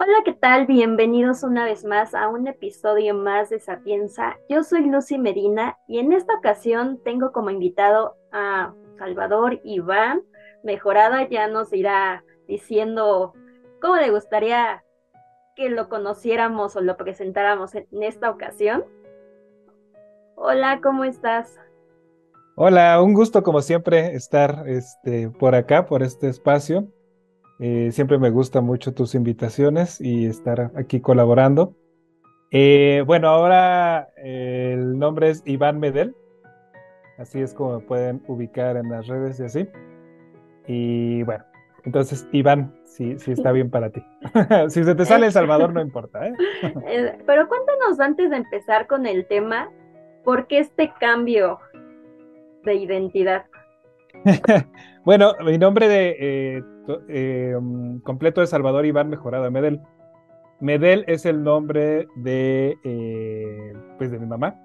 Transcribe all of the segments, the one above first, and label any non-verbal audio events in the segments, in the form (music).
Hola, ¿qué tal? Bienvenidos una vez más a un episodio más de Sapienza. Yo soy Lucy Medina y en esta ocasión tengo como invitado a Salvador Iván. Mejorada ya nos irá diciendo cómo le gustaría que lo conociéramos o lo presentáramos en esta ocasión. Hola, ¿cómo estás? Hola, un gusto como siempre estar este, por acá, por este espacio. Eh, siempre me gustan mucho tus invitaciones y estar aquí colaborando. Eh, bueno, ahora eh, el nombre es Iván Medel. Así es como me pueden ubicar en las redes y así. Y bueno, entonces Iván, sí está bien para ti. (laughs) si se te sale El Salvador, no importa. (laughs) Pero cuéntanos antes de empezar con el tema, ¿por qué este cambio de identidad? (laughs) bueno, mi nombre de eh, completo de Salvador Iván Mejorada Medel. Medel es el nombre de, eh, pues de mi mamá.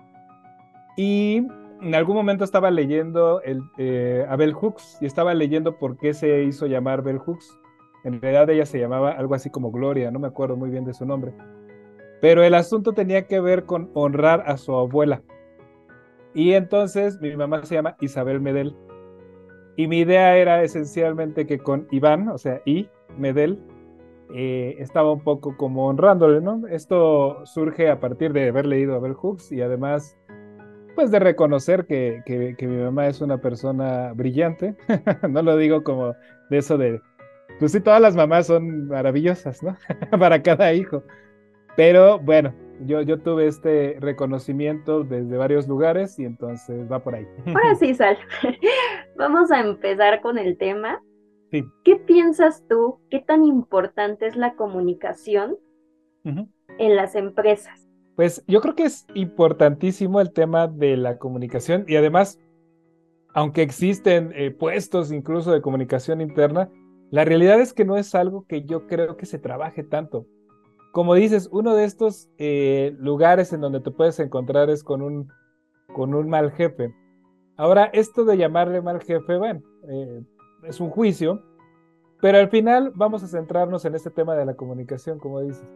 Y en algún momento estaba leyendo el, eh, a Bell Hooks y estaba leyendo por qué se hizo llamar Bell Hooks. En realidad ella se llamaba algo así como Gloria, no me acuerdo muy bien de su nombre. Pero el asunto tenía que ver con honrar a su abuela. Y entonces mi mamá se llama Isabel Medel. Y mi idea era esencialmente que con Iván, o sea, I, Medel, eh, estaba un poco como honrándole, ¿no? Esto surge a partir de haber leído a Bell Hooks y además, pues de reconocer que, que, mi mamá es una persona brillante. (laughs) no lo digo como de eso de, pues sí, todas las mamás son maravillosas, ¿no? (laughs) Para cada hijo. Pero bueno, yo, yo tuve este reconocimiento desde varios lugares y entonces va por ahí. Ahora sí, Sal. (laughs) Vamos a empezar con el tema. Sí. ¿Qué piensas tú? ¿Qué tan importante es la comunicación en las empresas? Pues yo creo que es importantísimo el tema de la comunicación y además, aunque existen eh, puestos incluso de comunicación interna, la realidad es que no es algo que yo creo que se trabaje tanto como dices, uno de estos eh, lugares en donde te puedes encontrar es con un, con un mal jefe. Ahora, esto de llamarle mal jefe, bueno, eh, es un juicio, pero al final vamos a centrarnos en este tema de la comunicación, como dices.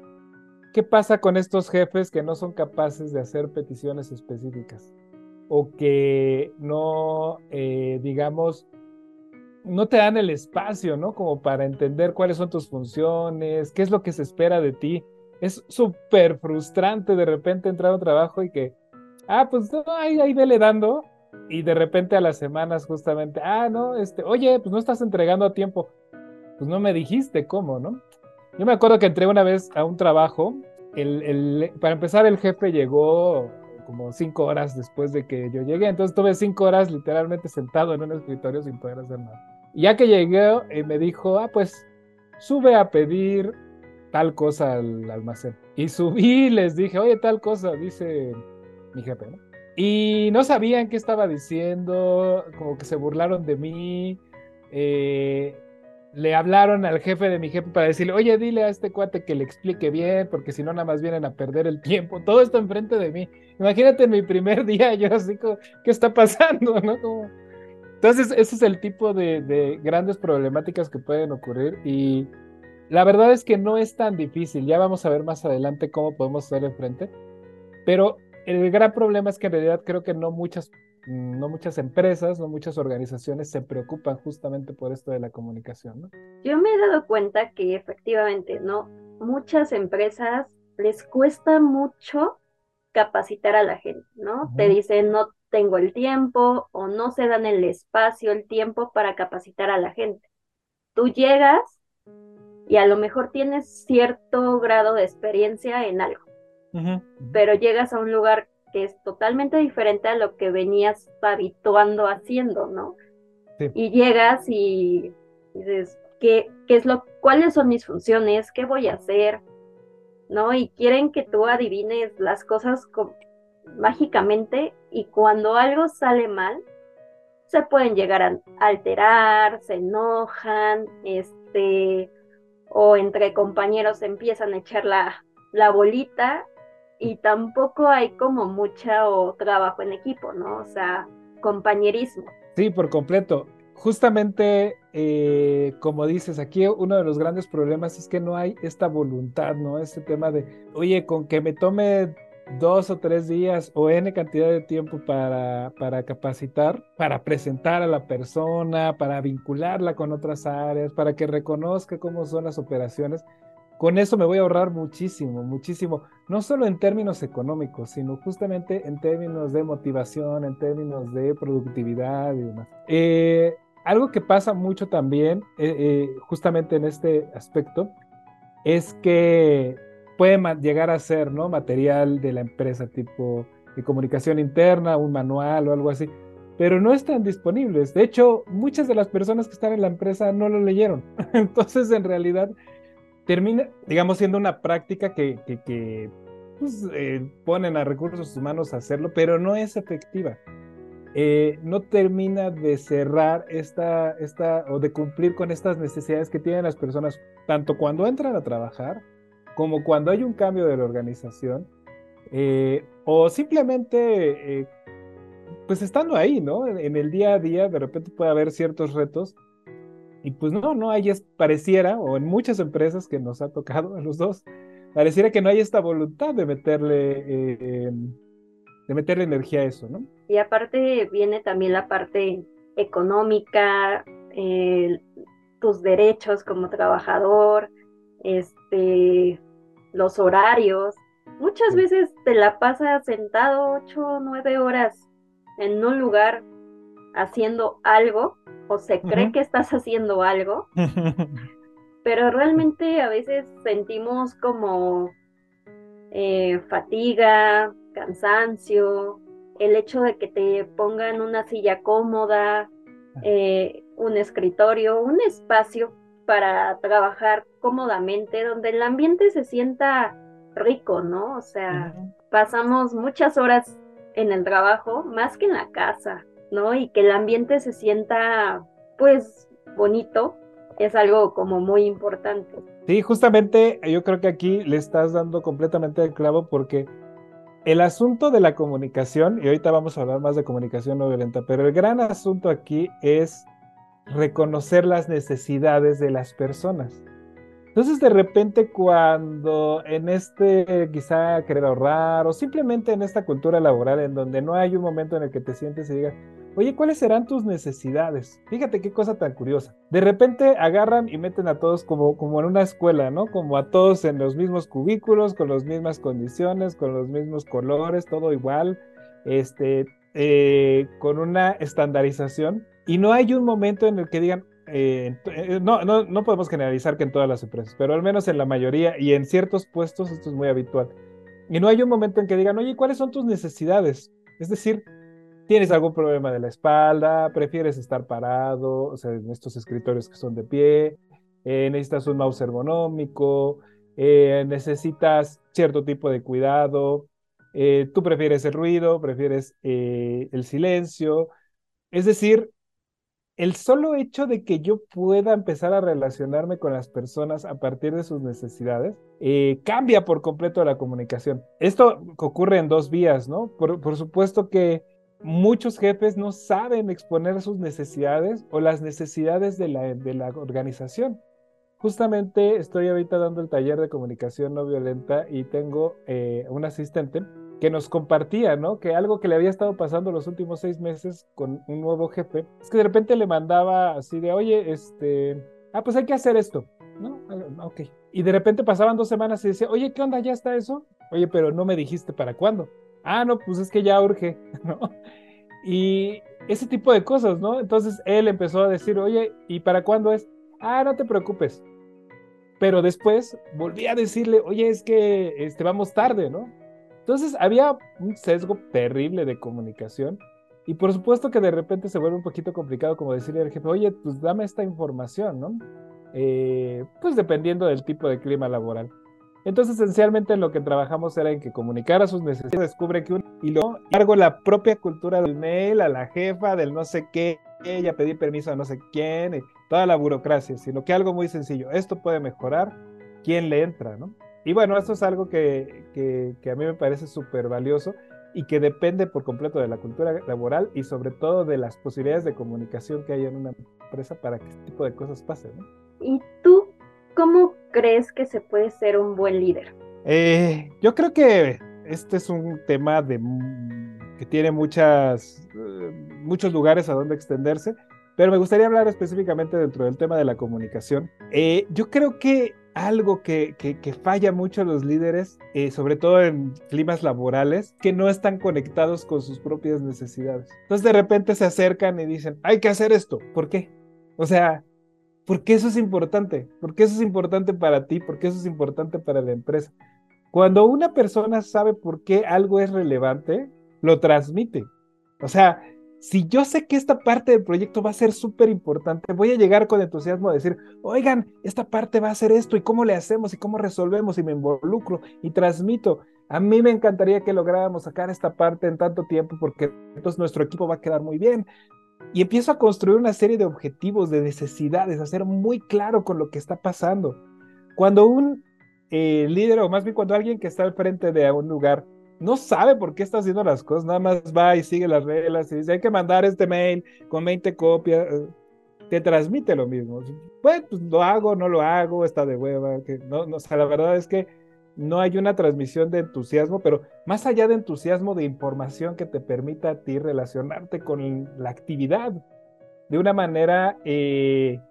¿Qué pasa con estos jefes que no son capaces de hacer peticiones específicas? O que no, eh, digamos, no te dan el espacio, ¿no? Como para entender cuáles son tus funciones, qué es lo que se espera de ti. Es súper frustrante de repente entrar a un trabajo y que, ah, pues no, ahí, ahí vele dando. Y de repente a las semanas justamente, ah, no, este, oye, pues no estás entregando a tiempo. Pues no me dijiste cómo, ¿no? Yo me acuerdo que entré una vez a un trabajo, el, el, para empezar el jefe llegó como cinco horas después de que yo llegué, entonces tuve cinco horas literalmente sentado en un escritorio sin poder hacer nada ya que llegué, eh, me dijo, ah, pues sube a pedir tal cosa al almacén. Y subí y les dije, oye, tal cosa, dice mi jefe, ¿no? Y no sabían qué estaba diciendo, como que se burlaron de mí. Eh, le hablaron al jefe de mi jefe para decirle, oye, dile a este cuate que le explique bien, porque si no, nada más vienen a perder el tiempo. (laughs) Todo esto enfrente de mí. Imagínate en mi primer (laughs) día, yo así ¿qué está pasando? (laughs) ¿No? Como, entonces, ese es el tipo de, grandes problemáticas que pueden ocurrir y la verdad es que no es tan difícil. Ya vamos a ver más adelante cómo podemos hacerle frente. Pero el gran problema es que en realidad creo que no muchas, no muchas empresas, no muchas organizaciones se preocupan justamente por esto de la comunicación. ¿no? Yo me he dado cuenta que efectivamente, ¿no? Muchas empresas les cuesta mucho capacitar a la gente, ¿no? Te dicen, no tengo el tiempo o no se dan el espacio, el tiempo para capacitar a la gente. Tú llegas y a lo mejor tienes cierto grado de experiencia en algo, pero llegas a un lugar que es totalmente diferente a lo que venías habituando haciendo, ¿no? Y llegas y dices, ¿qué, ¿qué es lo, cuáles son mis funciones? ¿Qué voy a hacer? ¿No? Y quieren que tú adivines las cosas con, mágicamente y cuando algo sale mal, se pueden llegar a alterar, se enojan, este, o entre compañeros empiezan a echar la, la bolita y tampoco hay como mucho trabajo en equipo, ¿no? O sea, compañerismo. Sí, por completo. justamente, eh, como dices, aquí uno de los grandes problemas es que no hay esta voluntad, ¿no? Este tema de, oye, con que me tome dos o tres días o N cantidad de tiempo para, para capacitar, para presentar a la persona, para vincularla con otras áreas, para que reconozca cómo son las operaciones. Con eso me voy a ahorrar muchísimo, muchísimo, no solo en términos económicos, sino justamente en términos de motivación, en términos de productividad y demás. Eh, algo que pasa mucho también, eh, eh, justamente en este aspecto, es que puede llegar a ser ¿no? material de la empresa, tipo de comunicación interna, un manual o algo así, pero no están disponibles. De hecho, muchas de las personas que están en la empresa no lo leyeron. (laughs) Entonces, en realidad, termina, digamos, siendo una práctica que, que, pues, eh, ponen a recursos humanos a hacerlo, pero no es efectiva. Eh, no termina de cerrar esta, esta, o de cumplir con estas necesidades que tienen las personas, tanto cuando entran a trabajar, como cuando hay un cambio de la organización, eh, o simplemente, eh, pues estando ahí, ¿no? En, el día a día, de repente puede haber ciertos retos, y pues no, no hay, pareciera, o en muchas empresas que nos ha tocado a los dos, pareciera que no hay esta voluntad de meterle, eh, de meterle energía a eso, ¿no? Y aparte viene también la parte económica, tus derechos como trabajador, este, los horarios. Muchas veces te la pasas sentado ocho o nueve horas en un lugar haciendo algo o se cree que estás haciendo algo, (laughs) pero realmente a veces sentimos como eh, fatiga, cansancio, el hecho de que te pongan una silla cómoda, eh, un escritorio, un espacio para trabajar cómodamente, donde el ambiente se sienta rico, ¿no? O sea, pasamos muchas horas en el trabajo, más que en la casa, ¿no? Y que el ambiente se sienta, pues, bonito, es algo como muy importante. Sí, justamente yo creo que aquí le estás dando completamente el clavo porque el asunto de la comunicación, y ahorita vamos a hablar más de comunicación no violenta, pero el gran asunto aquí es reconocer las necesidades de las personas. Entonces, de repente, cuando en este quizá querer ahorrar o simplemente en esta cultura laboral en donde no hay un momento en el que te sientes y digas, oye, ¿cuáles serán tus necesidades? Fíjate qué cosa tan curiosa. De repente agarran y meten a todos como, como en una escuela, ¿no? Como a todos en los mismos cubículos, con las mismas condiciones, con los mismos colores, todo igual, este, eh, con una estandarización y no hay un momento en el que digan, eh, eh, no, no, no podemos generalizar que en todas las empresas, pero al menos en la mayoría y en ciertos puestos esto es muy habitual. Y no hay un momento en que digan, oye, ¿cuáles son tus necesidades? Es decir, ¿tienes algún problema de la espalda? ¿Prefieres estar parado? O sea, en estos escritorios que son de pie. Eh, ¿Necesitas un mouse ergonómico? ¿Necesitas cierto tipo de cuidado? ¿Tú prefieres el ruido? ¿Prefieres el silencio? Es decir, el solo hecho de que yo pueda empezar a relacionarme con las personas a partir de sus necesidades eh, cambia por completo la comunicación. Esto ocurre en dos vías, ¿no? Por, supuesto que muchos jefes no saben exponer sus necesidades o las necesidades de la, de la organización. Justamente estoy ahorita dando el taller de comunicación no violenta y tengo eh, un asistente que nos compartía, ¿no? Que algo que le había estado pasando los últimos seis meses con un nuevo jefe, es que de repente le mandaba así de, oye, este, ah, pues hay que hacer esto, ¿no? Ah, ok. Y de repente pasaban dos semanas y decía, oye, ¿qué onda? ¿Ya está eso? Oye, pero no me dijiste para cuándo. Ah, no, pues es que ya urge, (laughs) ¿no? Y ese tipo de cosas, ¿no? Entonces él empezó a decir, oye, ¿y para cuándo es? Ah, no te preocupes. Pero después volví a decirle, oye, es que este, vamos tarde, ¿no? Entonces había un sesgo terrible de comunicación y por supuesto que de repente se vuelve un poquito complicado como decirle al jefe, oye, pues dame esta información, ¿no? Eh, pues dependiendo del tipo de clima laboral. Entonces, esencialmente lo que trabajamos era en que comunicara sus necesidades, descubre que un y luego largo la propia cultura del mail a la jefa, del no sé qué, ella pedir permiso a no sé quién, y toda la burocracia, sino que algo muy sencillo, esto puede mejorar, ¿quién le entra, no? Y bueno, esto es algo que, a mí me parece súper valioso. y que depende por completo de la cultura laboral y sobre todo de las posibilidades de comunicación que hay en una empresa para que este tipo de cosas pasen. ¿Y tú cómo crees que se puede ser un buen líder? Eh, yo creo que este es un tema de, que tiene muchas, eh, muchos lugares a donde extenderse, pero me gustaría hablar específicamente dentro del tema de la comunicación. Eh, yo creo que algo que, que, falla mucho a los líderes, eh, sobre todo en climas laborales, que no están conectados con sus propias necesidades. Entonces de repente se acercan y dicen, hay que hacer esto. ¿Por qué? O sea, ¿por qué eso es importante? ¿Por qué eso es importante para ti? ¿Por qué eso es importante para la empresa? Cuando una persona sabe por qué algo es relevante, lo transmite. O sea, si yo sé que esta parte del proyecto va a ser súper importante, voy a llegar con entusiasmo a decir, oigan, esta parte va a ser esto y cómo le hacemos y cómo resolvemos y me involucro y transmito. A mí me encantaría que lográramos sacar esta parte en tanto tiempo porque entonces nuestro equipo va a quedar muy bien. Y empiezo a construir una serie de objetivos, de necesidades, a ser muy claro con lo que está pasando. Cuando un eh, líder, o más bien cuando alguien que está al frente de un lugar, no sabe por qué está haciendo las cosas, nada más va y sigue las reglas y dice, hay que mandar este mail con 20 copias, eh, te transmite lo mismo. Pues, pues lo hago, no lo hago, está de hueva, que no, no, o sea, la verdad es que no hay una transmisión de entusiasmo, pero más allá de entusiasmo de información que te permita a ti relacionarte con la actividad de una manera, eh,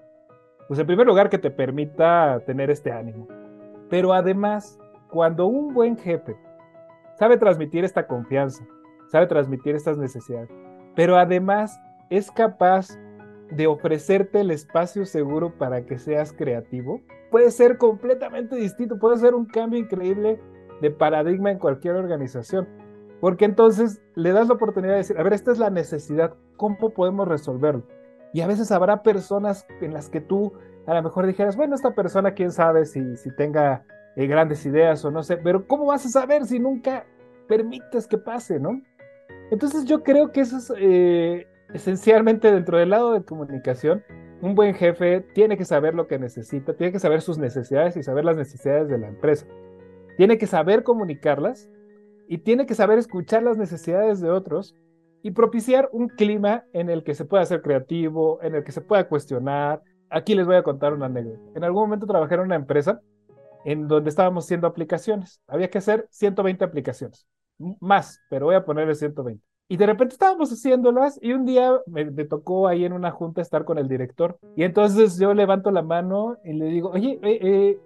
pues en primer lugar que te permita tener este ánimo. Pero además, cuando un buen jefe sabe transmitir esta confianza, sabe transmitir estas necesidades, pero además es capaz de ofrecerte el espacio seguro para que seas creativo, puede ser completamente distinto, puede ser un cambio increíble de paradigma en cualquier organización. Porque entonces le das la oportunidad de decir, a ver, esta es la necesidad, ¿cómo podemos resolverlo? Y a veces habrá personas en las que tú a lo mejor dijeras, bueno, esta persona, quién sabe si, si tenga eh, grandes ideas o no sé, pero ¿cómo vas a saber si nunca permites que pase, no? Entonces yo creo que eso es eh, esencialmente dentro del lado de comunicación. Un buen jefe tiene que saber lo que necesita, tiene que saber sus necesidades y saber las necesidades de la empresa. Tiene que saber comunicarlas y tiene que saber escuchar las necesidades de otros y propiciar un clima en el que se pueda ser creativo, en el que se pueda cuestionar. Aquí les voy a contar una anécdota. En algún momento trabajé en una empresa en donde estábamos haciendo aplicaciones. Había que hacer 120 aplicaciones, más, pero voy a ponerle 120. Y de repente estábamos haciéndolas y un día me, tocó ahí en una junta estar con el director. Y entonces yo levanto la mano y le digo, oye, eh, eh,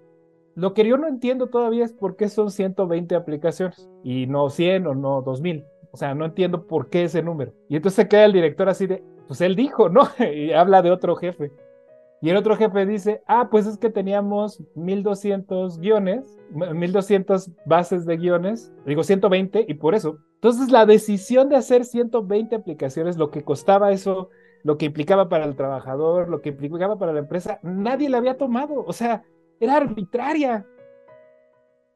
lo que yo no entiendo todavía es por qué son 120 aplicaciones y no 100 o no 2000. O sea, no entiendo por qué ese número. Y entonces se queda el director así de, pues él dijo, ¿no? (laughs) y habla de otro jefe. Y el otro jefe dice, ah, pues es que teníamos 1200 guiones, 1200 bases de guiones, digo 120, y por eso. Entonces la decisión de hacer 120 aplicaciones, lo que costaba eso, lo que implicaba para el trabajador, lo que implicaba para la empresa, nadie la había tomado. O sea, era arbitraria.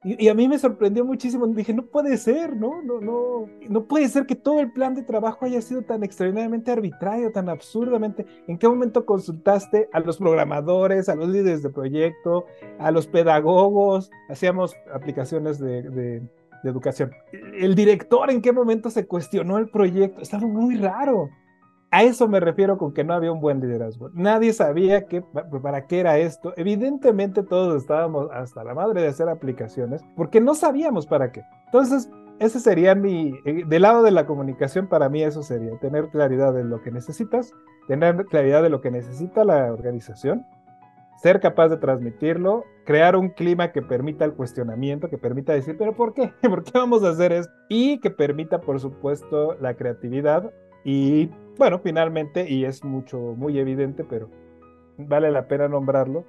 Y, a mí me sorprendió muchísimo. Dije, no puede ser, ¿no? No, no, no puede ser que todo el plan de trabajo haya sido tan extraordinariamente arbitrario, tan absurdamente. ¿En qué momento consultaste a los programadores, a los líderes de proyecto, a los pedagogos? Hacíamos aplicaciones de, de educación. El director, ¿en qué momento se cuestionó el proyecto? Estaba muy raro. A eso me refiero con que no había un buen liderazgo. Nadie sabía que, para qué era esto. Evidentemente todos estábamos hasta la madre de hacer aplicaciones porque no sabíamos para qué. Entonces, ese sería mi, eh, del lado de la comunicación, para mí eso sería tener claridad de lo que necesitas, tener claridad de lo que necesita la organización, ser capaz de transmitirlo, crear un clima que permita el cuestionamiento, que permita decir, pero ¿por qué? (laughs) ¿Por qué vamos a hacer esto? Y que permita, por supuesto, la creatividad y bueno, finalmente, y es mucho, muy evidente, pero vale la pena nombrarlo,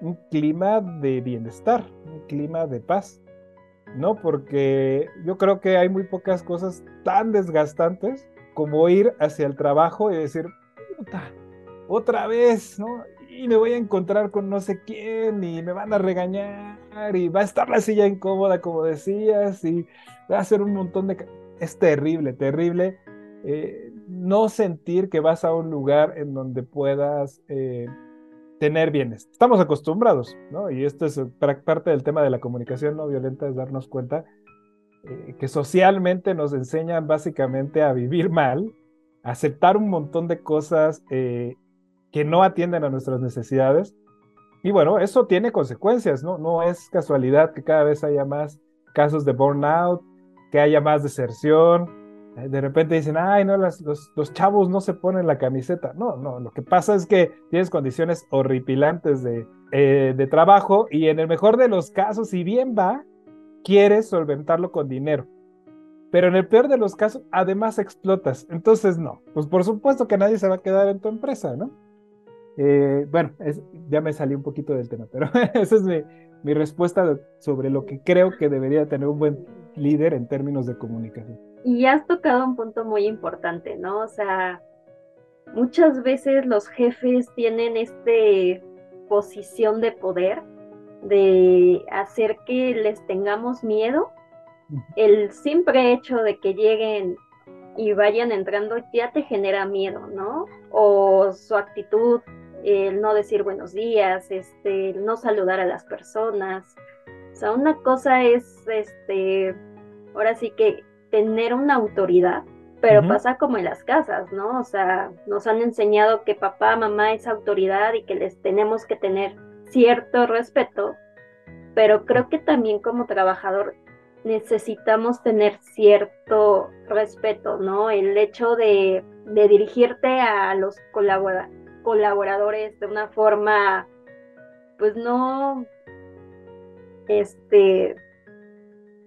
un clima de bienestar, un clima de paz, ¿no? Porque yo creo que hay muy pocas cosas tan desgastantes como ir hacia el trabajo y decir, puta, otra vez, ¿no? Y me voy a encontrar con no sé quién y me van a regañar y va a estar la silla incómoda, como decías, y va a hacer un montón de... Es terrible, terrible. Eh, no sentir que vas a un lugar en donde puedas eh, tener bienes. Estamos acostumbrados, ¿no? Y esto es parte del tema de la comunicación no violenta, es darnos cuenta eh, que socialmente nos enseñan básicamente a vivir mal, aceptar un montón de cosas que no atienden a nuestras necesidades. Y bueno, eso tiene consecuencias, ¿no? No es casualidad que cada vez haya más casos de burnout, que haya más deserción. Eh, de repente dicen, ay, no, los, los, chavos no se ponen la camiseta. No, no, lo que pasa es que tienes condiciones horripilantes de, eh, de trabajo y en el mejor de los casos, si bien va, quieres solventarlo con dinero. Pero en el peor de los casos, además explotas. Entonces, no, pues por supuesto que nadie se va a quedar en tu empresa, ¿no? Eh, bueno, ya me salí un poquito del tema, pero (laughs) esa es mi, mi respuesta sobre lo que creo que debería tener un buen líder en términos de comunicación. Y has tocado un punto muy importante, ¿no? O sea, muchas veces los jefes tienen esta posición de poder de hacer que les tengamos miedo. El simple hecho de que lleguen y vayan entrando ya te genera miedo, ¿no? O su actitud el no decir buenos días, este, el no saludar a las personas. O sea, una cosa es, este, ahora sí que tener una autoridad, pero pasa como en las casas, ¿no? O sea, nos han enseñado que papá, mamá es autoridad y que les tenemos que tener cierto respeto, pero creo que también como trabajador necesitamos tener cierto respeto, ¿no? El hecho de, de dirigirte a los colaboradores colaboradores de una forma, pues no, este,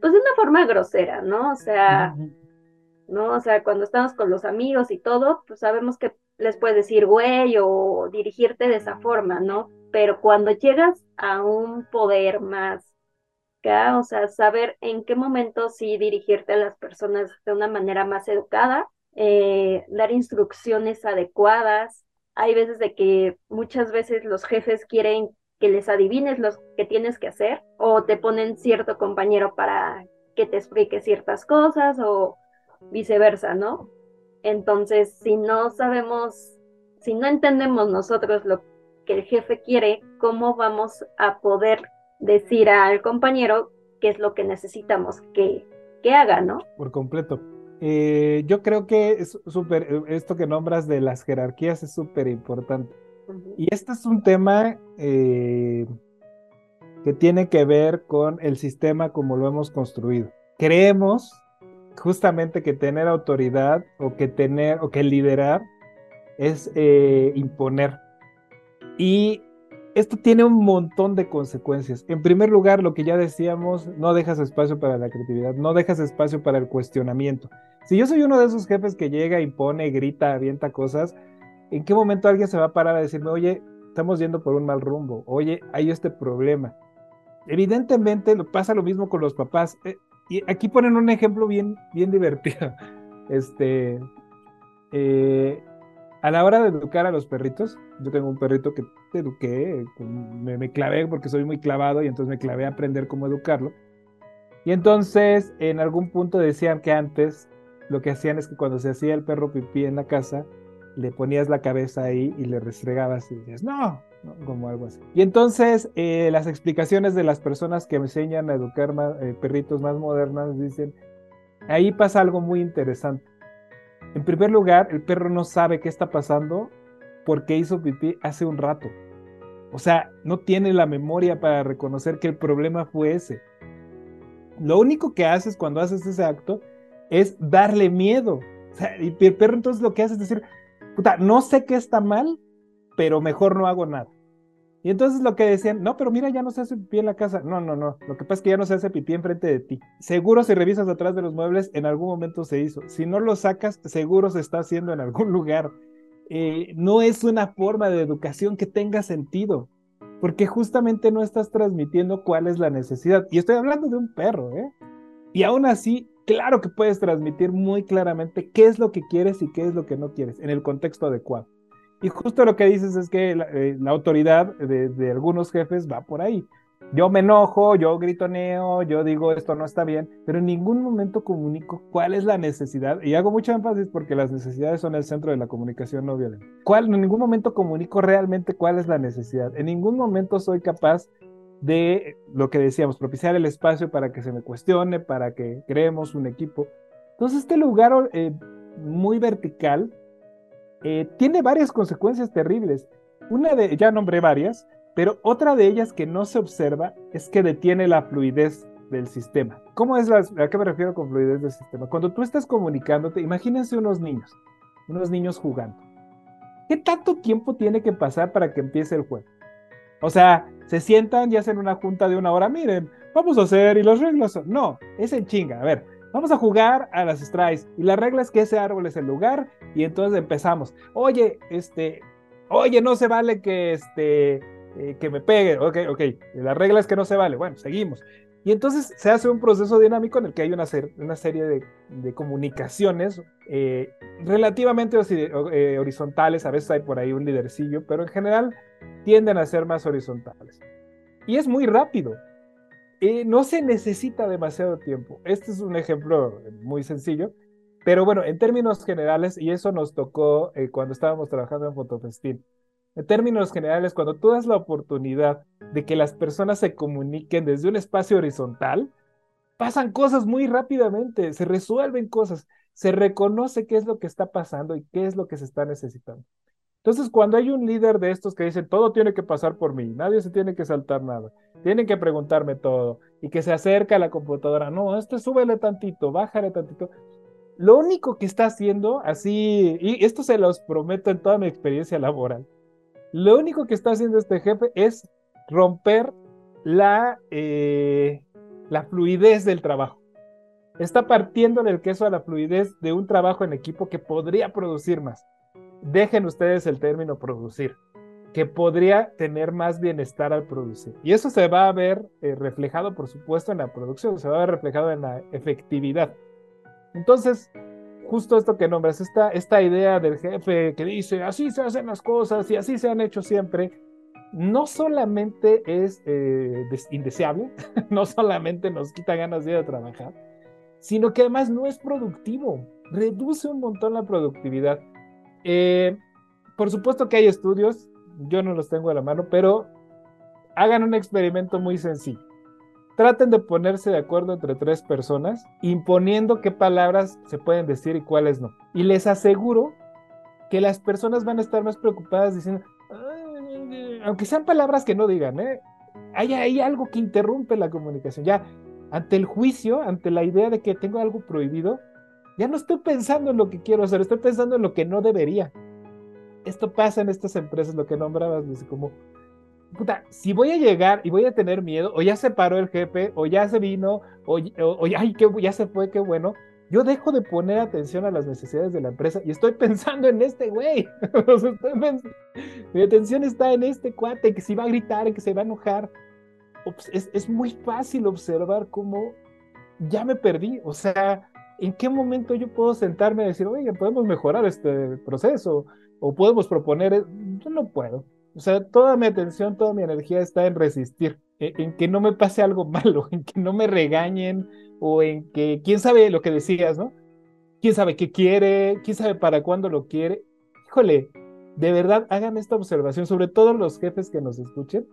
pues de una forma grosera, ¿no? O sea, ¿no? O sea, cuando estamos con los amigos y todo, pues sabemos que les puedes decir güey o dirigirte de esa forma, ¿no? Pero cuando llegas a un poder más, o sea, saber en qué momento sí dirigirte a las personas de una manera más educada, eh, dar instrucciones adecuadas, hay veces de que muchas veces los jefes quieren que les adivines lo que tienes que hacer o te ponen cierto compañero para que te explique ciertas cosas o viceversa, ¿no? Entonces, si no sabemos, si no entendemos nosotros lo que el jefe quiere, ¿cómo vamos a poder decir al compañero qué es lo que necesitamos que, que haga, ¿no? Por completo. Eh, yo creo que es súper, eh, esto que nombras de las jerarquías es súper importante. Y este es un tema eh, que tiene que ver con el sistema como lo hemos construido. Creemos justamente que tener autoridad o que tener o que liderar es imponer. Y esto tiene un montón de consecuencias. En primer lugar, lo que ya decíamos, no dejas espacio para la creatividad, no dejas espacio para el cuestionamiento. Si yo soy uno de esos jefes que llega, impone, grita, avienta cosas, ¿en qué momento alguien se va a parar a decirme, oye, estamos yendo por un mal rumbo, oye, hay este problema? Evidentemente pasa lo mismo con los papás. Eh, y aquí ponen un ejemplo bien, bien divertido. (laughs) Este, eh, a la hora de educar a los perritos, yo tengo un perrito que eduqué, me, me, clavé porque soy muy clavado y entonces me clavé a aprender cómo educarlo. Y entonces en algún punto decían que antes lo que hacían es que cuando se hacía el perro pipí en la casa, le ponías la cabeza ahí y le restregabas y decías, no, como algo así. Y entonces eh, las explicaciones de las personas que enseñan a educar eh, perritos más modernas dicen, ahí pasa algo muy interesante en primer lugar, el perro no sabe qué está pasando porque hizo pipí hace un rato. O sea, no tiene la memoria para reconocer que el problema fue ese. Lo único que haces cuando haces ese acto es darle miedo. O sea, y el perro entonces lo que hace es decir, puta, no sé qué está mal, pero mejor no hago nada. Y entonces lo que decían, no, pero mira, ya no se hace pipí en la casa. No, no, no. Lo que pasa es que ya no se hace pipí enfrente de ti. Seguro si revisas atrás de los muebles, en algún momento se hizo. Si no lo sacas, seguro se está haciendo en algún lugar. Eh, no es una forma de educación que tenga sentido, porque justamente no estás transmitiendo cuál es la necesidad. Y estoy hablando de un perro, ¿eh? Y aún así, claro que puedes transmitir muy claramente qué es lo que quieres y qué es lo que no quieres en el contexto adecuado. Y justo lo que dices es que la, eh, autoridad de, algunos jefes va por ahí. Yo me enojo, yo gritoneo, yo digo esto no está bien, pero en ningún momento comunico cuál es la necesidad. Y hago mucho énfasis porque las necesidades son el centro de la comunicación no violenta. ¿Cuál, en ningún momento comunico realmente cuál es la necesidad. En ningún momento soy capaz de lo que decíamos, propiciar el espacio para que se me cuestione, para que creemos un equipo. Entonces, este lugar eh, muy vertical eh, tiene varias consecuencias terribles. Una de, ya nombré varias, pero otra de ellas que no se observa es que detiene la fluidez del sistema. ¿Cómo es la, a qué me refiero con fluidez del sistema? Cuando tú estás comunicándote, imagínense unos niños, unos niños jugando. ¿Qué tanto tiempo tiene que pasar para que empiece el juego? O sea, se sientan y hacen una junta de una hora, miren, vamos a hacer y las reglas son... No, es en chinga. A ver, vamos a jugar a las strikes y la regla es que ese árbol es el lugar y entonces empezamos. Oye, este, oye, no se vale que este, eh, que me pegue. Ok, ok, la regla es que no se vale. Bueno, seguimos. Y entonces se hace un proceso dinámico en el que hay una, una serie de, comunicaciones eh, relativamente eh, horizontales, a veces hay por ahí un lidercillo, pero en general tienden a ser más horizontales. Y es muy rápido. Eh, no se necesita demasiado tiempo. Este es un ejemplo muy sencillo, pero bueno, en términos generales, y eso nos tocó cuando estábamos trabajando en Fotofestín, en términos generales, cuando tú das la oportunidad de que las personas se comuniquen desde un espacio horizontal, pasan cosas muy rápidamente, se resuelven cosas, se reconoce qué es lo que está pasando y qué es lo que se está necesitando. Entonces, cuando hay un líder de estos que dice, todo tiene que pasar por mí, nadie se tiene que saltar nada, tienen que preguntarme todo, y que se acerca a la computadora, no, este súbele tantito, bájale tantito, lo único que está haciendo, así, y esto se los prometo en toda mi experiencia laboral, lo único que está haciendo este jefe es romper la, eh, la fluidez del trabajo. Está partiendo el queso a la fluidez de un trabajo en equipo que podría producir más. Dejen ustedes el término producir, que podría tener más bienestar al producir. Y eso se va a ver eh, reflejado, por supuesto, en la producción, se va a ver reflejado en la efectividad. Entonces, justo esto que nombras, esta, esta idea del jefe que dice, así se hacen las cosas y así se han hecho siempre, no solamente es eh, indeseable, (laughs) no solamente nos quita ganas de ir a trabajar, sino que además no es productivo, reduce un montón la productividad. Eh, por supuesto que hay estudios, yo no los tengo a la mano, pero hagan un experimento muy sencillo traten de ponerse de acuerdo entre tres personas, imponiendo qué palabras se pueden decir y cuáles no. Y les aseguro que las personas van a estar más preocupadas diciendo, aunque sean palabras que no digan, ¿eh? hay, hay algo que interrumpe la comunicación. Ya, ante el juicio, ante la idea de que tengo algo prohibido, ya no estoy pensando en lo que quiero hacer, estoy pensando en lo que no debería. Esto pasa en estas empresas, lo que nombrabas, como puta, si voy a llegar y voy a tener miedo, o ya se paró el jefe, o ya se vino, o, o, ay, que ya se fue, qué bueno, yo dejo de poner atención a las necesidades de la empresa y estoy (laughs) pensando en este güey. (laughs) Mi atención está en este cuate que si va a gritar, que se va a enojar. Es, es muy fácil observar cómo ya me perdí. O sea, ¿en qué momento yo puedo sentarme y decir, oye, podemos mejorar este proceso? O podemos proponer, yo no puedo. O sea, toda mi atención, toda mi energía está en resistir, e, en, que no me pase algo (laughs) malo, en que no me regañen o en que, quién sabe lo que decías, ¿no? ¿Quién sabe qué quiere? ¿Quién sabe para cuándo lo quiere? Híjole, de verdad hagan esta observación, sobre todo los jefes que nos escuchen,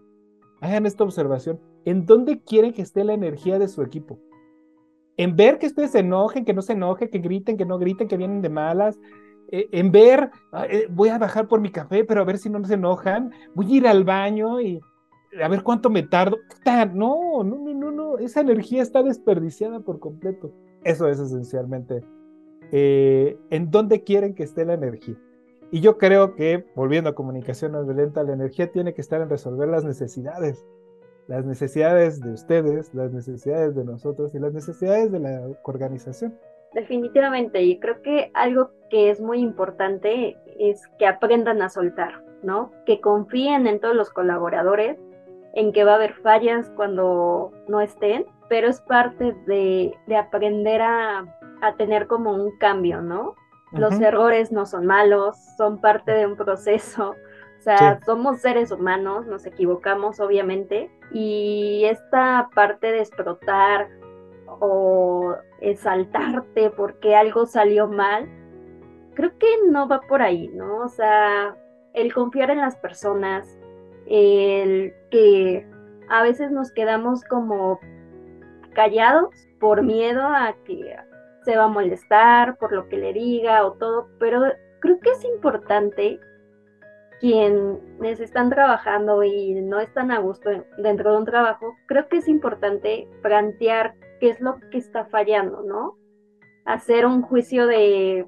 hagan esta observación. ¿En dónde quieren que esté la energía de su equipo? En ver que ustedes se enojen, que no se enojen, que griten, que no griten, que vienen de malas, eh, en ver, ah, eh, voy a bajar por mi café, pero a ver si no se enojan, voy a ir al baño y a ver cuánto me tardo. No, no, no, no, no, esa energía está desperdiciada por completo. Eso es esencialmente eh, en dónde quieren que esté la energía. Y yo creo que, volviendo a comunicación no violenta, la energía tiene que estar en resolver las necesidades. Las necesidades de ustedes, las necesidades de nosotros y las necesidades de la organización. Definitivamente, y creo que algo que es muy importante es que aprendan a soltar, ¿no? Que confíen en todos los colaboradores, en que va a haber fallas cuando no estén, pero es parte de, aprender a, tener como un cambio, ¿no? Los errores no son malos, son parte de un proceso. O sea, somos seres humanos, nos equivocamos obviamente, y esta parte de explotar o exaltarte porque algo salió mal, creo que no va por ahí, ¿no? O sea, el confiar en las personas, el que a veces nos quedamos como callados por miedo a que se va a molestar por lo que le diga o todo, pero creo que es importante quienes están trabajando y no están a gusto dentro de un trabajo, creo que es importante plantear qué es lo que está fallando, ¿no? Hacer un juicio de,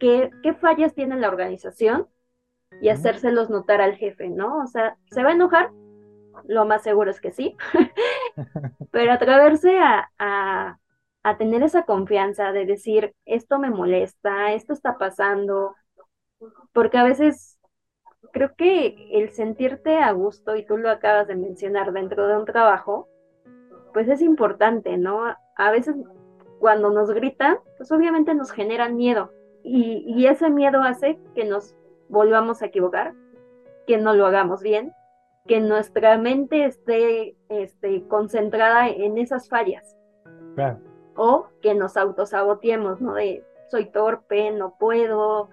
qué, qué fallas tiene la organización y hacérselos notar al jefe, ¿no? O sea, ¿se va a enojar? Lo más seguro es que sí, (laughs) pero atreverse a, a tener esa confianza de decir, esto me molesta, esto está pasando, porque a veces creo que el sentirte a gusto, y tú lo acabas de mencionar dentro de un trabajo, pues es importante, ¿no? A veces cuando nos gritan, pues obviamente nos generan miedo y, y ese miedo hace que nos volvamos a equivocar, que no lo hagamos bien, que nuestra mente esté este, concentrada en esas fallas. Claro o que nos autosaboteemos, ¿no? De soy torpe, no puedo,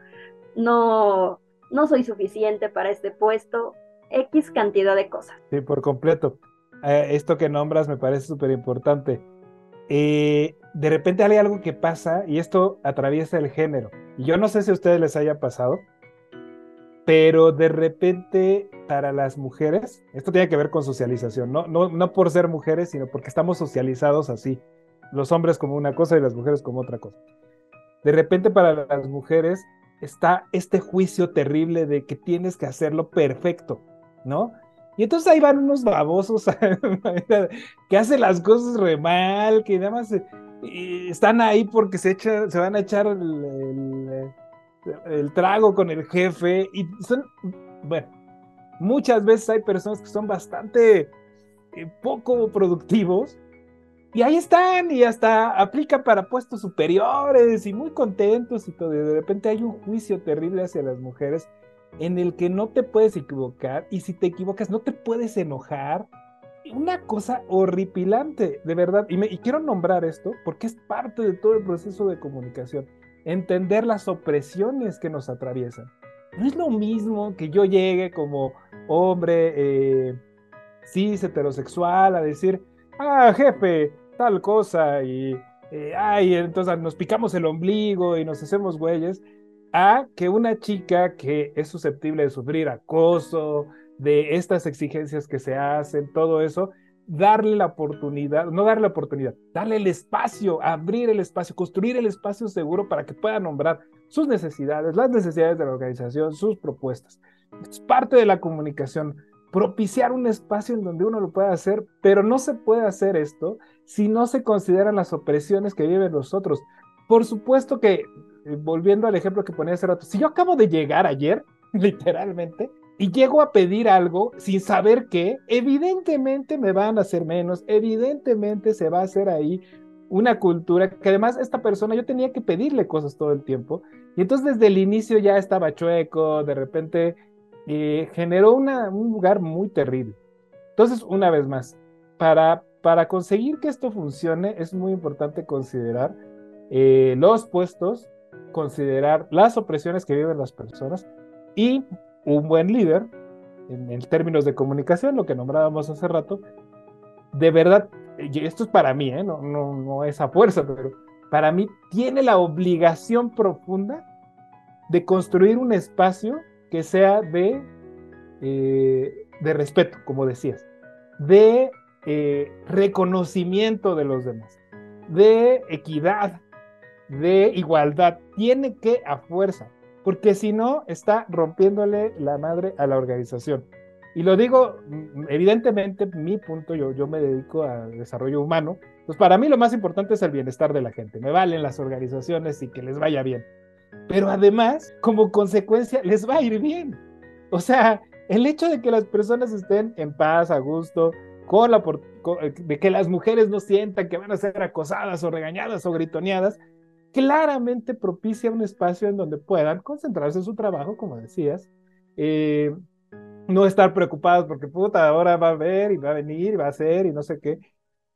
no, no soy suficiente para este puesto, X cantidad de cosas. Sí, por completo. Eh, esto que nombras me parece súper importante. Eh, de repente hay algo que pasa y esto atraviesa el género. Yo no sé si a ustedes les haya pasado, pero de repente para las mujeres, esto tiene que ver con socialización, no, no, no por ser mujeres, sino porque estamos socializados así los hombres como una cosa y las mujeres como otra cosa. De repente para las mujeres está este juicio terrible de que tienes que hacerlo perfecto, ¿no? Y entonces ahí van unos babosos (laughs) que hacen las cosas re mal, que nada más están ahí porque se, echa, se van a echar el, el, trago con el jefe. Y son, bueno, muchas veces hay personas que son bastante eh, poco productivos y ahí están, y hasta aplican para puestos superiores y muy contentos y todo. Y de repente hay un juicio terrible hacia las mujeres en el que no te puedes equivocar y si te equivocas no te puedes enojar. Una cosa horripilante, de verdad. Y, y quiero nombrar esto porque es parte de todo el proceso de comunicación. Entender las opresiones que nos atraviesan. No es lo mismo que yo llegue como hombre eh, cis heterosexual a decir, ah, jefe, tal cosa, y eh, ay, entonces nos picamos el ombligo y nos hacemos güeyes, a que una chica que es susceptible de sufrir acoso, de estas exigencias que se hacen, todo eso, darle la oportunidad, no darle la oportunidad, darle el espacio, abrir el espacio, construir el espacio seguro para que pueda nombrar sus necesidades, las necesidades de la organización, sus propuestas. Es parte de la comunicación propiciar un espacio en donde uno lo pueda hacer, pero no se puede hacer esto si no se consideran las opresiones que viven los otros. Por supuesto que, eh, volviendo al ejemplo que ponía hace rato, si yo acabo de llegar ayer, (laughs) literalmente, y llego a pedir algo sin saber qué, evidentemente me van a hacer menos, evidentemente se va a hacer ahí una cultura que además esta persona yo tenía que pedirle cosas todo el tiempo y entonces desde el inicio ya estaba chueco, de repente eh, generó un lugar muy terrible. Entonces, una vez más, para, para conseguir que esto funcione es muy importante considerar eh, los puestos, considerar las opresiones que viven las personas y un buen líder, en, en términos de comunicación, lo que nombrábamos hace rato, de verdad, esto es para mí, ¿eh? no, no, no es a fuerza, pero para mí tiene la obligación profunda de construir un espacio que sea de, eh, de respeto, como decías, de eh, reconocimiento de los demás, de equidad, de igualdad. Tiene que a fuerza, porque si no, está rompiéndole la madre a la organización. Y lo digo, mm, evidentemente, mi punto, yo, yo me dedico al desarrollo humano, pues para mí lo más importante es el bienestar de la gente. Me valen las organizaciones y que les vaya bien pero además, como consecuencia, les va a ir bien. O sea, el hecho de que las personas estén en paz, a gusto, con la eh, de que las mujeres no sientan que van a ser acosadas o regañadas o gritoneadas, claramente propicia un espacio en donde puedan concentrarse en su trabajo, como decías, eh, no estar preocupados porque puta, ahora va a ver y va a venir y va a hacer y no sé qué,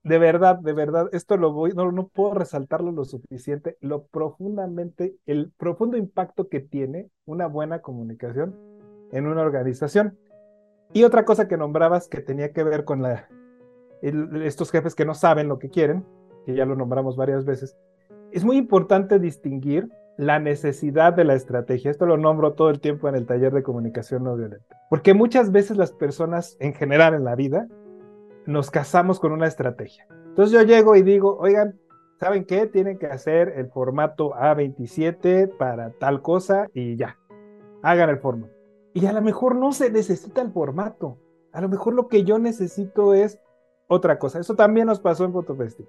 de verdad, de verdad, esto lo voy, no, no puedo resaltarlo lo suficiente, lo profundamente, el profundo impacto que tiene una buena comunicación en una organización. Y otra cosa que nombrabas que tenía que ver con estos jefes que no saben lo que quieren, que ya lo nombramos varias veces, es muy importante distinguir la necesidad de la estrategia. Esto lo nombro todo el tiempo en el taller de comunicación no violenta. Porque muchas veces las personas en general en la vida nos casamos con una estrategia. Entonces yo llego y digo, oigan, ¿saben qué? Tienen que hacer el formato A27 para tal cosa y ya, hagan el formato. Y a lo mejor no se necesita el formato. A lo mejor lo que yo necesito es otra cosa. Eso también nos pasó en Fotofesti.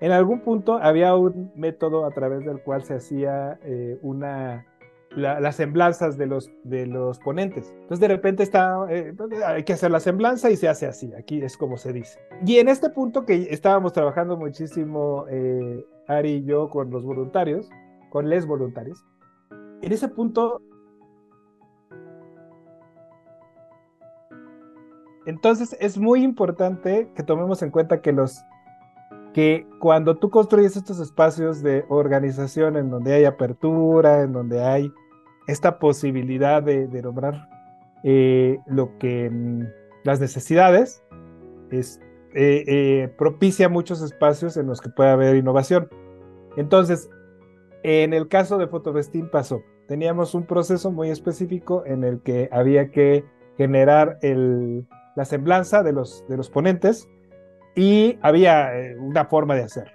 En algún punto había un método a través del cual se hacía eh, una las semblanzas de los, de los ponentes. Entonces de repente está, eh, hay que hacer la semblanza y se hace así, aquí es como se dice. Y en este punto que estábamos trabajando muchísimo eh, Ari y yo con los voluntarios, con les voluntarios, en ese punto... Entonces es muy importante que tomemos en cuenta que los que cuando tú construyes estos espacios de organización en donde hay apertura, en donde hay esta posibilidad de, nombrar eh, lo que mm, las necesidades, es, eh, eh, propicia muchos espacios en los que puede haber innovación. Entonces, en el caso de Fotovestín pasó. Teníamos un proceso muy específico en el que había que generar el, la semblanza de los, de los ponentes y había eh, una forma de hacerlo.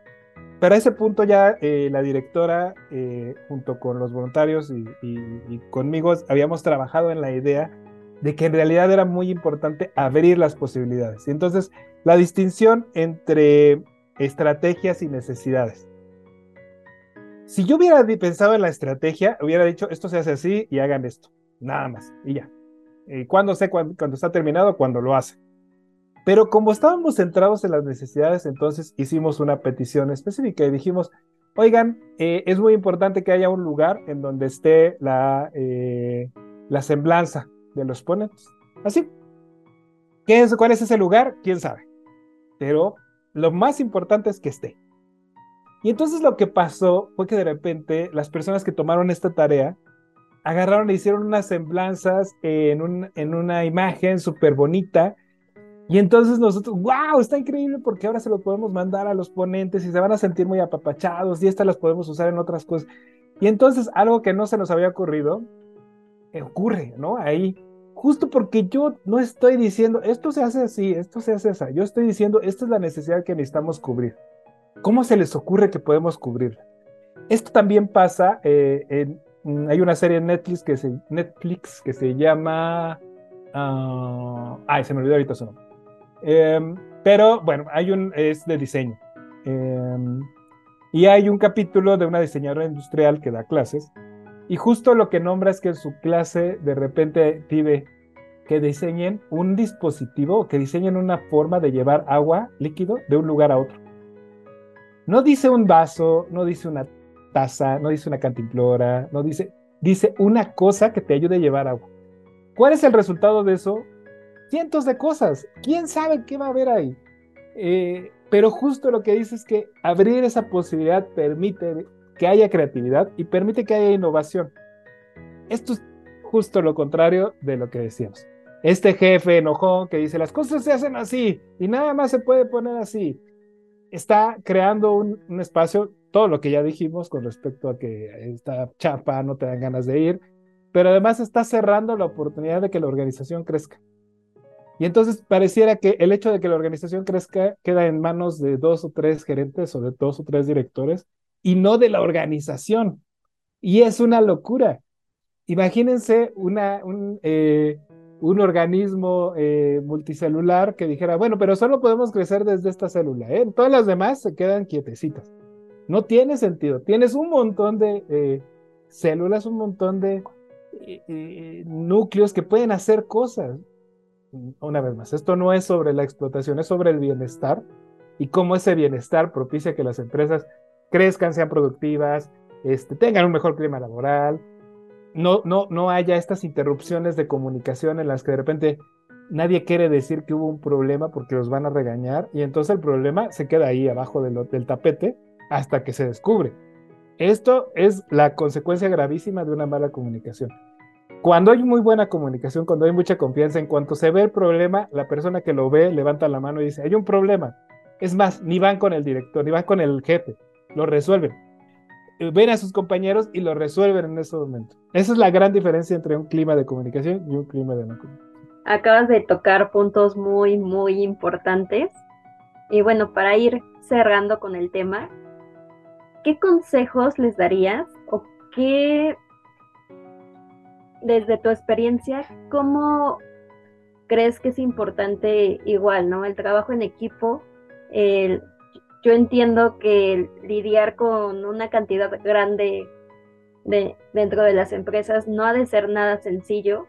Pero a ese punto ya eh, la directora, eh, junto con los voluntarios y, conmigo, habíamos trabajado en la idea de que en realidad era muy importante abrir las posibilidades. Y entonces, la distinción entre estrategias y necesidades. Si yo hubiera pensado en la estrategia, hubiera dicho, esto se hace así y hagan esto, nada más, y ya. ¿Cuándo sé cuando, cuando está terminado? Cuando lo hace. Pero como estábamos centrados en las necesidades, entonces hicimos una petición específica y dijimos, oigan, eh, es muy importante que haya un lugar en donde esté la, eh, la semblanza de los ponentes. Así. ¿Qué es, ¿Cuál es ese lugar? ¿Quién sabe? Pero lo más importante es que esté. Y entonces lo que pasó fue que de repente las personas que tomaron esta tarea agarraron e hicieron unas semblanzas en, un, en una imagen súper bonita y entonces nosotros, wow, está increíble porque ahora se lo podemos mandar a los ponentes y se van a sentir muy apapachados y estas las podemos usar en otras cosas. Y entonces algo que no se nos había ocurrido, eh, ocurre, ¿no? Ahí, justo porque yo no estoy diciendo, esto se hace así, esto se hace así, yo estoy diciendo, esta es la necesidad que necesitamos cubrir. ¿Cómo se les ocurre que podemos cubrirla? Esto también pasa, eh, en, hay una serie en Netflix que se, Netflix que se llama... Uh, ay, se me olvidó ahorita su nombre Em, pero bueno, hay un, es de diseño. Em, y hay un capítulo de una diseñadora industrial que da clases. Y justo lo que nombra es que en su clase de repente pide que diseñen un dispositivo, que diseñen una forma de llevar agua líquido de un lugar a otro. No dice un vaso, no dice una no dice una cantimplora, no dice, dice una cosa que te ayude a llevar agua. ¿Cuál es el resultado de eso? cientos de cosas. ¿Quién sabe qué va a haber ahí? Eh, pero justo lo que dice es que abrir esa posibilidad permite que haya creatividad y permite que haya innovación. Esto es justo lo contrario de lo que decíamos. Este jefe enojón que dice las cosas se hacen así y nada más se puede poner así, está creando un espacio, todo lo que ya dijimos con respecto a que esta chapa no te dan ganas de ir, pero además está cerrando la oportunidad de que la organización crezca. Y entonces pareciera que el hecho de que la organización crezca queda en manos de dos o tres gerentes o de dos o tres directores y no de la organización. Y es una locura. Imagínense un, eh, un organismo eh, multicelular que dijera, bueno, pero solo podemos crecer desde esta célula, ¿eh? todas las demás se quedan quietecitas. No tiene sentido. Tienes un montón de eh, células, un montón de núcleos que pueden hacer cosas. Una vez más, esto no es sobre la explotación, es sobre el bienestar y cómo ese bienestar propicia que las empresas crezcan, sean productivas, este, tengan un mejor clima laboral, no, no, no haya estas interrupciones de comunicación en las que de repente nadie quiere decir que hubo un problema porque los van a regañar y entonces el problema se queda ahí abajo del tapete hasta que se descubre. Esto es la consecuencia gravísima de una mala comunicación. Cuando hay muy buena comunicación, cuando hay mucha confianza, en cuanto se ve el problema, la persona que lo ve levanta la mano y dice, hay un problema. Es más, ni van con el director, ni van con el jefe, lo resuelven. Ven a sus compañeros y lo resuelven en ese momento. Esa es la gran diferencia entre un clima de comunicación y un clima de no comunicación. Acabas de tocar puntos muy, muy importantes. Y bueno, para ir cerrando con el tema, ¿qué consejos les darías o qué desde tu experiencia, ¿cómo crees que es importante igual, ¿no? El trabajo en equipo. yo entiendo que lidiar con una cantidad grande de, dentro de las empresas no ha de ser nada sencillo.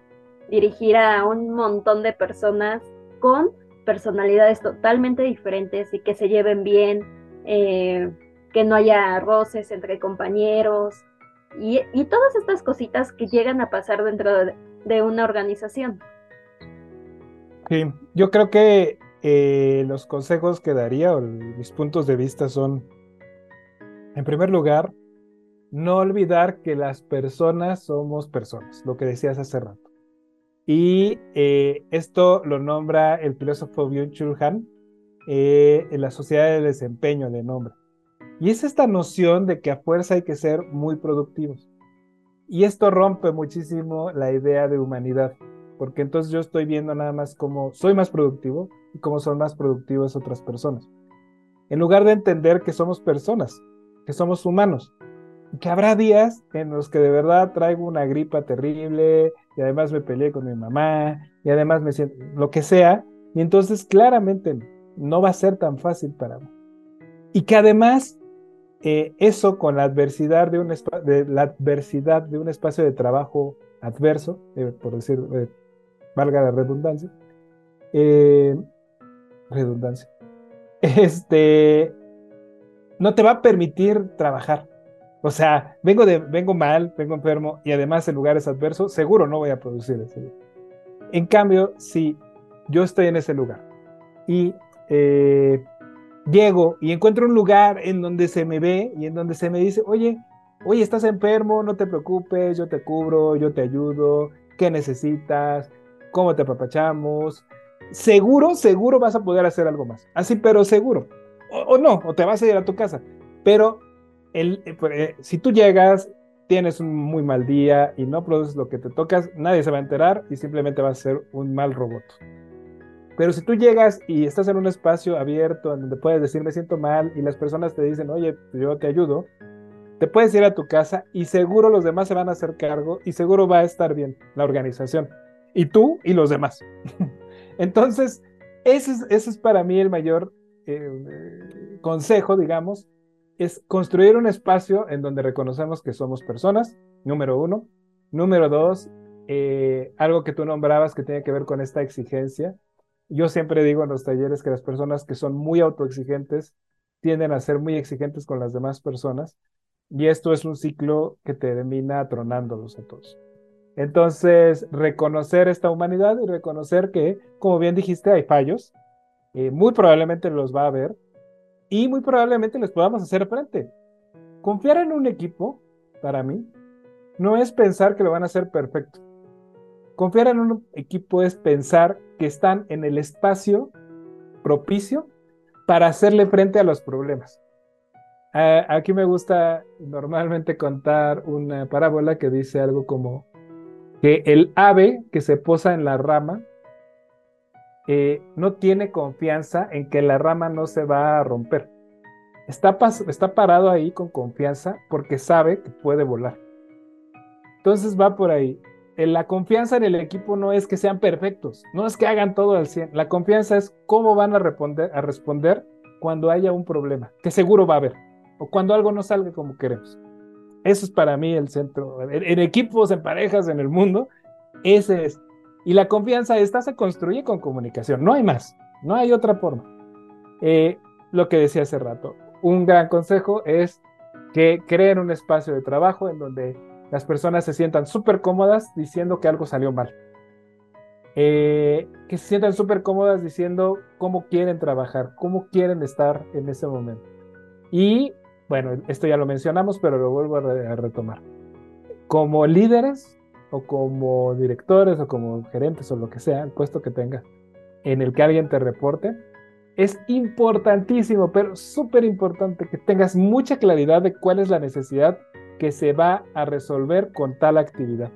Dirigir a un montón de personas con personalidades totalmente diferentes y que se lleven bien, eh, que no haya roces entre compañeros, y, todas estas cositas que llegan a pasar dentro de, una organización. Sí, yo creo que eh, los consejos que daría o mis puntos de vista son, en primer lugar, no olvidar que las personas somos personas, lo que decías hace rato. Y eh, esto lo nombra el filósofo Byung-Chul Han eh, en la sociedad de desempeño de nombre. Y es esta noción de que a fuerza hay que ser muy productivos. Y esto rompe muchísimo la idea de humanidad, porque entonces yo estoy viendo nada más cómo soy más productivo y cómo son más productivas otras personas. En lugar de entender que somos personas, que somos humanos, y que habrá días en los que de verdad traigo una gripa terrible y además me peleé con mi mamá y además me siento lo que sea, y entonces claramente no va a ser tan fácil para mí. Y que además eh, eso con la adversidad de un, de la adversidad de un espacio de trabajo adverso, eh, por decir, eh, valga la redundancia, redundancia, (laughs) este, no te va a permitir trabajar. O sea, vengo, de, vengo mal, vengo enfermo y además en lugares adversos, seguro no voy a producir ese En cambio, si yo estoy en ese lugar y llego y encuentro un lugar en donde se me ve y en donde se me dice, oye, oye, estás enfermo, no te preocupes, yo te cubro, yo te ayudo, ¿qué necesitas? ¿Cómo te apapachamos? Seguro, seguro vas a poder hacer algo más. Así, pero seguro. O, no, o te vas a ir a tu casa. Pero el, eh, pues, eh, si tú llegas, tienes un muy mal día y no produces lo que te tocas, nadie se va a enterar y simplemente vas a ser un mal robot. Pero si tú llegas y estás en un espacio abierto en donde puedes decir me siento mal y las personas te dicen, oye, pues yo te ayudo, te puedes ir a tu casa y seguro los demás se van a hacer cargo y seguro va a estar bien la organización. Y tú y los demás. (laughs) Entonces, ese es, ese es, para mí el mayor eh, consejo, digamos, es construir un espacio en donde reconocemos que somos personas, número uno. Número dos, eh, algo que tú nombrabas que tiene que ver con esta exigencia yo siempre digo en los talleres que las personas que son muy autoexigentes tienden a ser muy exigentes con las demás personas y esto es un ciclo que termina tronándolos a todos. Entonces, reconocer esta humanidad y reconocer que, como bien dijiste, hay fallos, eh, muy probablemente los va a haber y muy probablemente les podamos hacer frente. Confiar en un equipo, para mí, no es pensar que lo van a hacer perfecto. Confiar en un equipo es pensar que están en el espacio propicio para hacerle frente a los problemas. aquí me gusta normalmente contar una parábola que dice algo como que el ave que se posa en la rama eh, no tiene confianza en que la rama no se va a romper. Está, está parado ahí con confianza porque sabe que puede volar. Entonces va por ahí la confianza en el equipo no es que sean perfectos, no es que hagan todo al 100. La confianza es cómo van a responder, a responder cuando haya un problema, que seguro va a haber, o cuando algo no salga como queremos. Eso es para mí el centro. En, equipos, en parejas, en el mundo, ese es. Y la confianza esta se construye con comunicación, no hay más, no hay otra forma. Eh, lo que decía hace rato, un gran consejo es que creen un espacio de trabajo en donde las personas se sientan súper cómodas diciendo que algo salió mal. Eh, que se sientan súper cómodas diciendo cómo quieren trabajar, cómo quieren estar en ese momento. Y bueno, esto ya lo mencionamos, pero lo vuelvo a, retomar. Como líderes, o como directores o como gerentes o lo que sea, el puesto que tengas, en el que alguien te reporte, es importantísimo, pero súper importante que tengas mucha claridad de cuál es la necesidad que se va a resolver con tal actividad.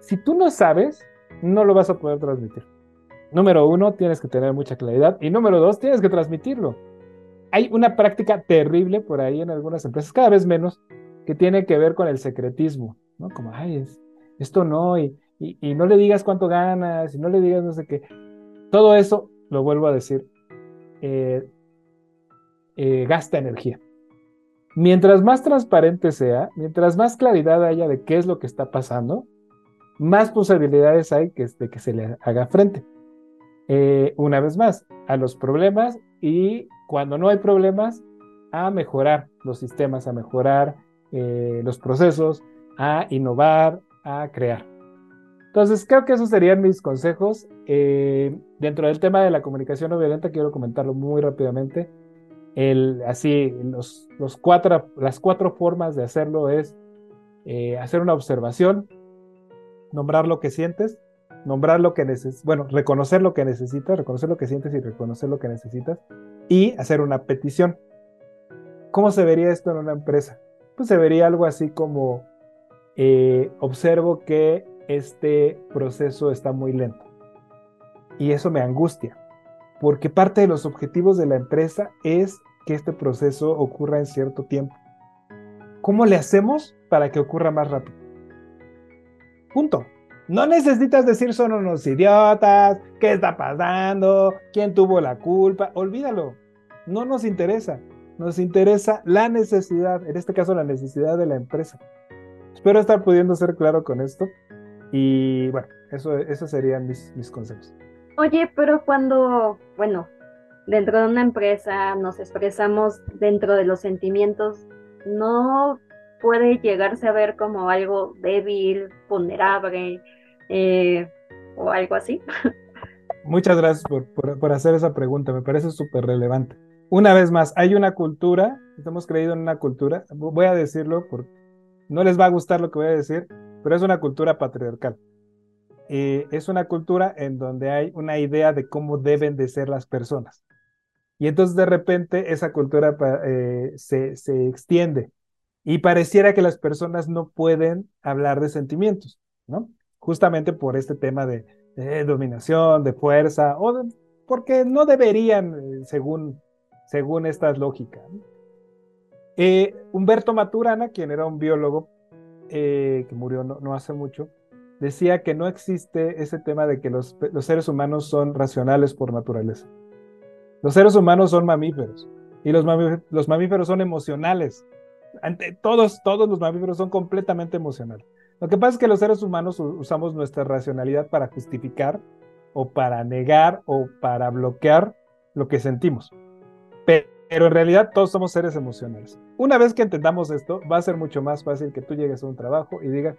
Si tú no sabes, no lo vas a poder transmitir. Número uno, tienes que tener mucha claridad. Y número dos, tienes que transmitirlo. Hay una práctica terrible por ahí en algunas empresas, cada vez menos, que tiene que ver con el secretismo, ¿no? Como, ay, esto no, y, y, no le digas cuánto ganas, y no le digas no sé qué. Todo eso, lo vuelvo a decir, eh, eh, gasta energía. Mientras más transparente sea, mientras más claridad haya de qué es lo que está pasando, más posibilidades hay que, de que se le haga frente. Eh, una vez más, a los problemas y cuando no hay problemas, a mejorar los sistemas, a mejorar eh, los procesos, a innovar, a crear. Entonces, creo que esos serían mis consejos. Eh, dentro del tema de la comunicación no violenta, quiero comentarlo muy rápidamente. El, así, las cuatro formas de hacerlo es hacer una observación, nombrar lo que sientes, nombrar lo que necesitas, bueno, reconocer lo que necesitas, reconocer lo que sientes y reconocer lo que necesitas y hacer una petición. ¿Cómo se vería esto en una empresa? Pues se vería algo así como, eh, observo que este proceso está muy lento y eso me angustia, porque parte de los objetivos de la empresa es que este proceso ocurra en cierto tiempo. ¿Cómo le hacemos para que ocurra más rápido? Punto. No necesitas decir son unos idiotas, qué está pasando, quién tuvo la culpa, olvídalo. No nos interesa. Nos interesa la necesidad, en este caso la necesidad de la empresa. Espero estar pudiendo ser claro con esto. Y bueno, eso, esos serían mis, mis consejos. Oye, pero cuando, bueno, dentro de una empresa nos expresamos dentro de los sentimientos, ¿no puede llegarse a ver como algo débil, vulnerable eh, o algo así. Muchas gracias por, hacer esa pregunta, me parece súper relevante. Una vez más, hay una cultura, hemos creído en una cultura, voy a decirlo porque no les va a gustar lo que voy a decir, pero es una cultura patriarcal. Eh, es una cultura en donde hay una idea de cómo deben de ser las personas. Y entonces de repente esa cultura eh, se, se extiende y pareciera que las personas no pueden hablar de sentimientos, ¿no? Justamente por este tema de, dominación, de fuerza, o porque no deberían, eh, según, según estas lógicas. Eh, Humberto Maturana, quien era un biólogo eh, que murió no, hace mucho, decía que no existe ese tema de que los, los seres humanos son racionales por naturaleza. Los seres humanos son mamíferos y los, los mamíferos son emocionales todos, todos los mamíferos son completamente emocionales. Lo que pasa es que los seres humanos usamos nuestra racionalidad para justificar o para negar o para bloquear lo que sentimos. Pero en realidad todos somos seres emocionales. Una vez que entendamos esto, va a ser mucho más fácil que tú llegues a un trabajo y digas,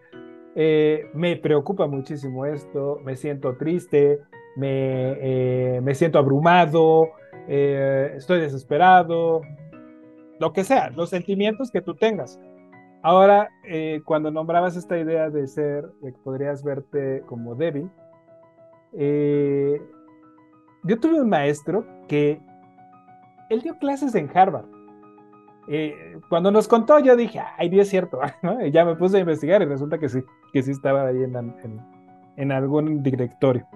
eh, me preocupa muchísimo esto, me siento triste, me, eh, me siento abrumado, eh, estoy desesperado, lo que sea, los sentimientos que tú tengas. Ahora, cuando nombrabas esta idea de ser, de que podrías verte como débil, yo tuve un maestro que él dio clases en Harvard. Eh, cuando nos contó, yo dije, ay, Dios es cierto, (laughs) y ya me puse a investigar y resulta que sí, que sí estaba ahí en, en, en algún directorio.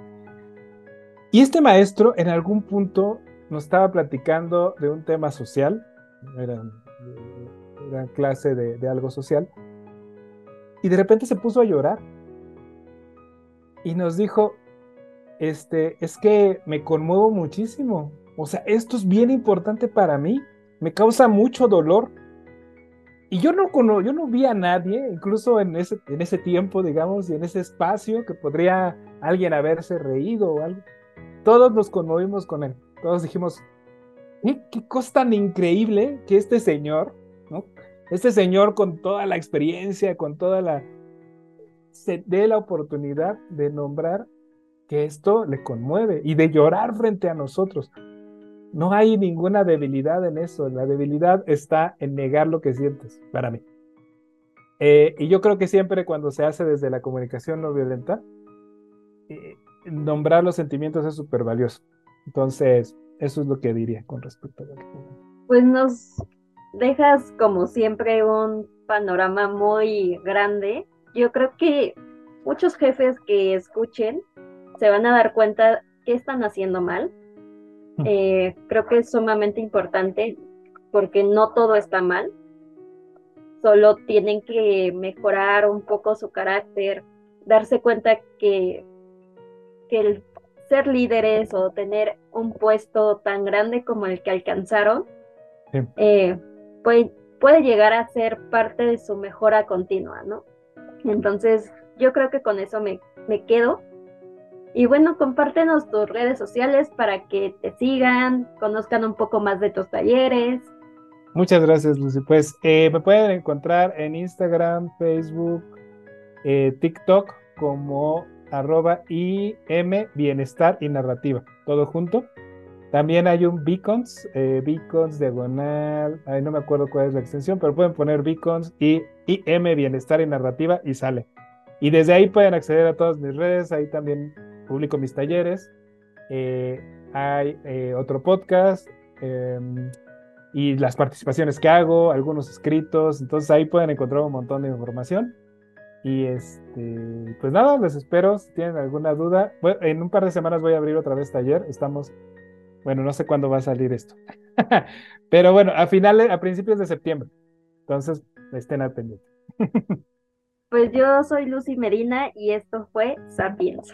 Y este maestro en algún punto nos estaba platicando de un tema social era, era clase de, algo social. Y de repente se puso a llorar. Y nos dijo, este, es que me conmuevo muchísimo. O sea, esto es bien importante para mí. Me causa mucho dolor. Y yo no, yo no vi a nadie, incluso en ese, en ese tiempo, digamos, y en ese espacio, que podría alguien haberse reído o algo. Todos nos conmovimos con él. Todos dijimos, qué cosa tan increíble que este señor, ¿no? Este señor con toda la experiencia, con toda la... se dé la oportunidad de nombrar que esto le conmueve y de llorar frente a nosotros. No hay ninguna debilidad en eso. La debilidad está en negar lo que sientes, para mí. Eh, y yo creo que siempre cuando se hace desde la comunicación no violenta, eh, nombrar los sentimientos es súper valioso. Entonces, eso es lo que diría con respecto a lo que... Pues nos dejas como siempre un panorama muy grande. Yo creo que muchos jefes que escuchen se van a dar cuenta que están haciendo mal. Eh, creo que es sumamente importante porque no todo está mal. Solo tienen que mejorar un poco su carácter, darse cuenta que, que el ser líderes o tener un puesto tan grande como el que alcanzaron eh, puede, puede llegar a ser parte de su mejora continua, ¿no? Entonces, yo creo que con eso me, me quedo. Y bueno, compártenos tus redes sociales para que te sigan, conozcan un poco más de tus talleres. Muchas gracias, Lucy. Pues eh, me pueden encontrar en Instagram, Facebook, eh, TikTok como arroba IM Bienestar y Narrativa, todo junto. También hay un Beacons, eh, Beacons diagonal, ahí no me acuerdo cuál es la extensión, pero pueden poner Beacons y IM Bienestar y Narrativa y sale. Y desde ahí pueden acceder a todas mis redes, ahí también publico mis talleres. Eh, hay eh, otro podcast em, y las participaciones que hago, algunos escritos, entonces ahí pueden encontrar un montón de información. Y este, pues nada, les espero. Si tienen alguna duda, en un par de semanas voy a abrir otra vez taller. Estamos bueno, no sé cuándo va a salir esto. (laughs) Pero bueno, a finales, a principios de septiembre. Entonces, estén al pendiente. (laughs) Pues yo soy Lucy Medina y esto fue Sapiens.